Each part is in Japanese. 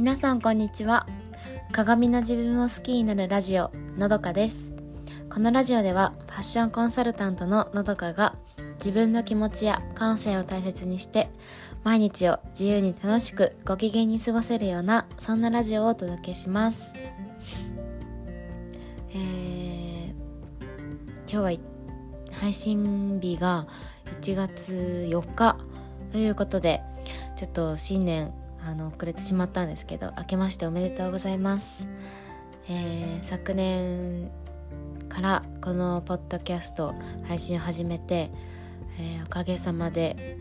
皆さんこんにちは。鏡の自分を好きになるラジオのどかです。このラジオではファッションコンサルタントののどかが自分の気持ちや感性を大切にして毎日を自由に楽しくご機嫌に過ごせるようなそんなラジオをお届けします。えー、今日は配信日が1月4日ということでちょっと新年あの遅れてしまったんですけど明けましておめでとうございます、えー、昨年からこのポッドキャスト配信を始めて、えー、おかげさまで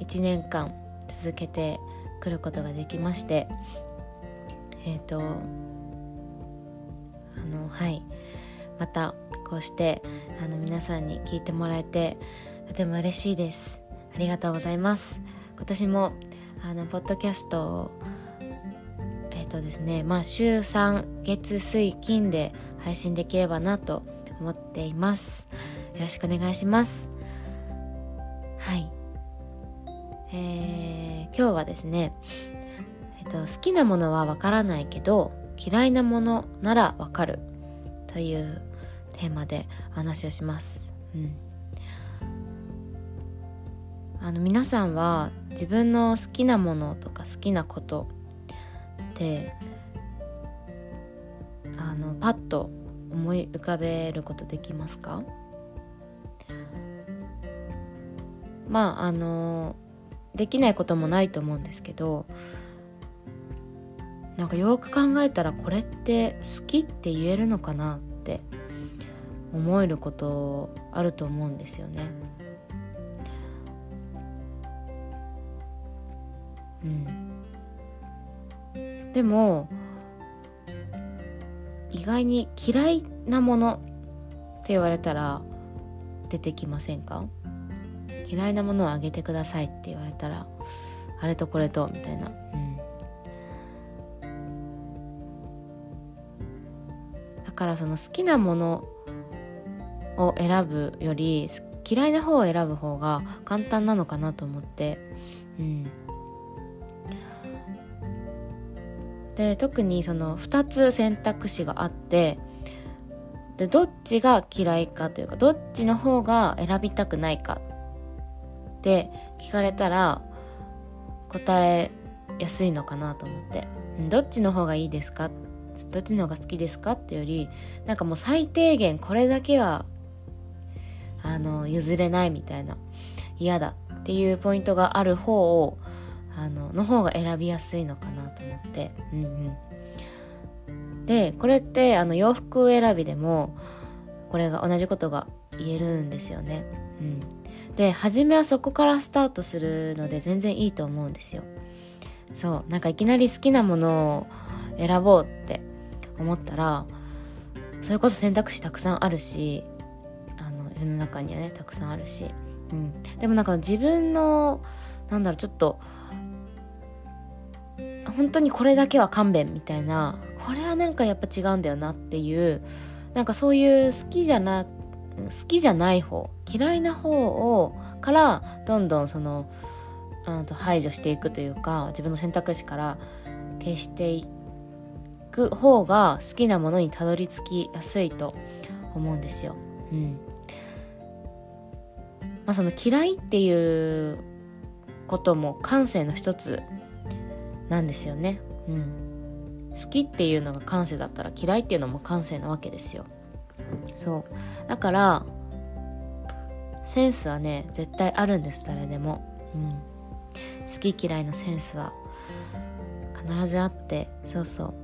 1年間続けてくることができましてえっ、ー、とあのはい。またこうしてあの皆さんに聞いてもらえてとても嬉しいです。ありがとうございます。今年もあのポッドキャストをえっ、ー、とですねまあ週3月水金で配信できればなと思っています。よろしくお願いします。はい。えー、今日はですねえっ、ー、と好きなものはわからないけど嫌いなものならわかるというテーマでお話をします、うん、あの皆さんは自分の好きなものとか好きなことってあのパッと思い浮かべることできますか？まああのできないこともないと思うんですけどなんかよく考えたらこれって好きって言えるのかなって思えることあると思うんですよね。うん、でも意外に嫌いなものって言われたら出てきませんか？嫌いなものをあげてくださいって言われたらあれとこれとみたいな、うん、だからその好きなものを選ぶより嫌いな方を選ぶ方が簡単なのかなと思って、うん、で特にその2つ選択肢があってでどっちが嫌いかというかどっちの方が選びたくないかって聞かれたら答えやすいのかなと思って。どっちの方がいいですか？どっちの方が好きですかってよりなんかもう最低限これだけはあの譲れないみたいな嫌だっていうポイントがある方をあのの方が選びやすいのかなと思って、うんうん、でこれってあの洋服選びでもこれが同じことが言えるんですよね、うん、で初めはそこからスタートするので全然いいと思うんですよ。そう。なんかいきなり好きなものを選ぼうって思ったらそれこそ選択肢たくさんあるしあの世の中にはねたくさんあるし、うん、でもなんか自分のなんだろうちょっと本当にこれだけは勘弁みたいな。これはなんかやっぱ違うんだよなっていう。なんかそういう好きじゃな好きじゃない方嫌いな方をからどんどんそのあと排除していくというか自分の選択肢から消していく方が好きなものにたどり着きやすいと思うんですよ。うん。まあ、その嫌いっていうことも感性の一つなんですよね。うん、好きっていうのが感性だったら嫌いっていうのも感性なわけですよ。そう。だからセンスはね絶対あるんです誰でも、うん、好き嫌いのセンスは。必ずあって。そうそう。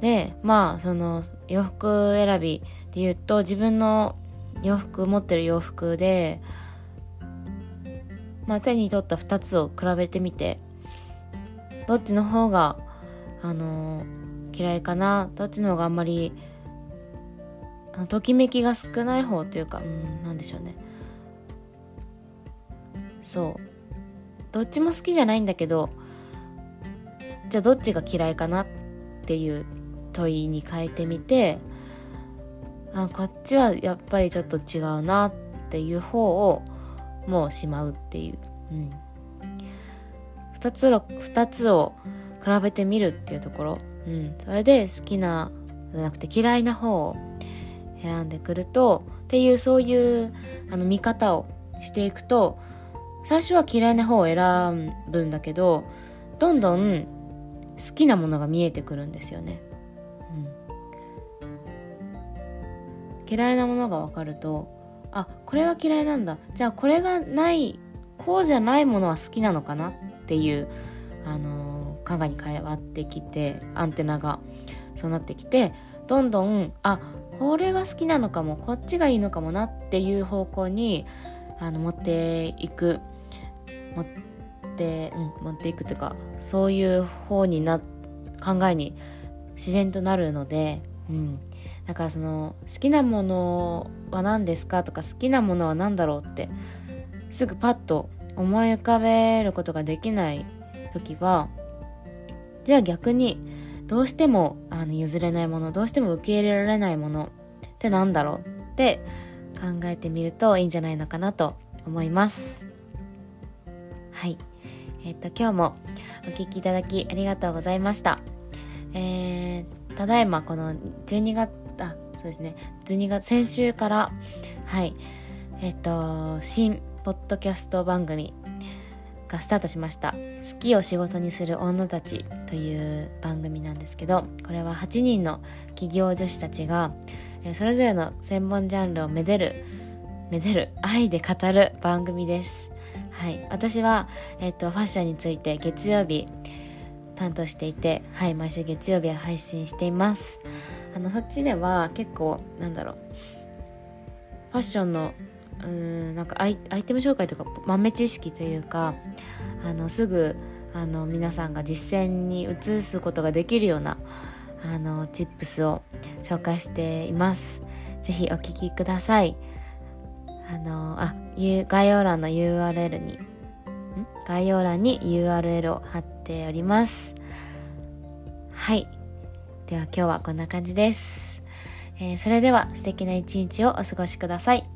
でまあその洋服選びで言うと自分の洋服持ってる洋服で、まあ、手に取った2つを比べてみて。どっちの方があの嫌いかな。どっちの方があんまりときめきが少ない方というかうんなんでしょうね。そう。どっちも好きじゃないんだけどじゃあどっちが嫌いかなっていう問いに変えてみてあこっちはやっぱりちょっと違うなっていう方をもうしまうっていう、うん、2つを2つを比べてみるっていうところ、うん、それで好きなじゃなくて嫌いな方を選んでくるとっていうそういうあの見方をしていくと最初は嫌いな方を選ぶんだけどどんどん好きなものが見えてくるんですよね。嫌いなものが分かるとあこれは嫌いなんだ。じゃあこれがないこうじゃないものは好きなのかなっていう、あのー、考えに変わってきてアンテナがそうなってきてどんどんあこれが好きなのかもこっちがいいのかもなっていう方向にあの持っていく。持って、うん、持っていくというかそういう方にな考えに自然となるので、うん、だからその好きなものは何ですかとか好きなものは何だろうってすぐパッと思い浮かべることができない時はじゃあ逆にどうしてもあの譲れないものどうしても受け入れられないものって何だろうって考えてみるといいんじゃないのかなと思います。はい。えっ、と今日もお聴きいただきありがとうございました。えー、ただいまこの12月あそうですね。12月先週からはい。えっ、ー、と新ポッドキャスト番組がスタートしました「好きを仕事にする女たち」という番組なんですけどこれは8人の企業女子たちがそれぞれの専門ジャンルをめでるめでる愛で語る番組です。はい。私は、えっと、ファッションについて月曜日担当していてはい毎週月曜日は配信しています。あのそっちでは結構なんだろう。ファッションのうんなんかアイアイテム紹介とか豆知識というかあのすぐあの皆さんが実践に移すことができるようなあのチップスを紹介しています。ぜひお聞きください。あのあ概要欄の URL に概要欄に URL を貼っております。はい。では今日はこんな感じです、えー、それでは素敵な一日をお過ごしください。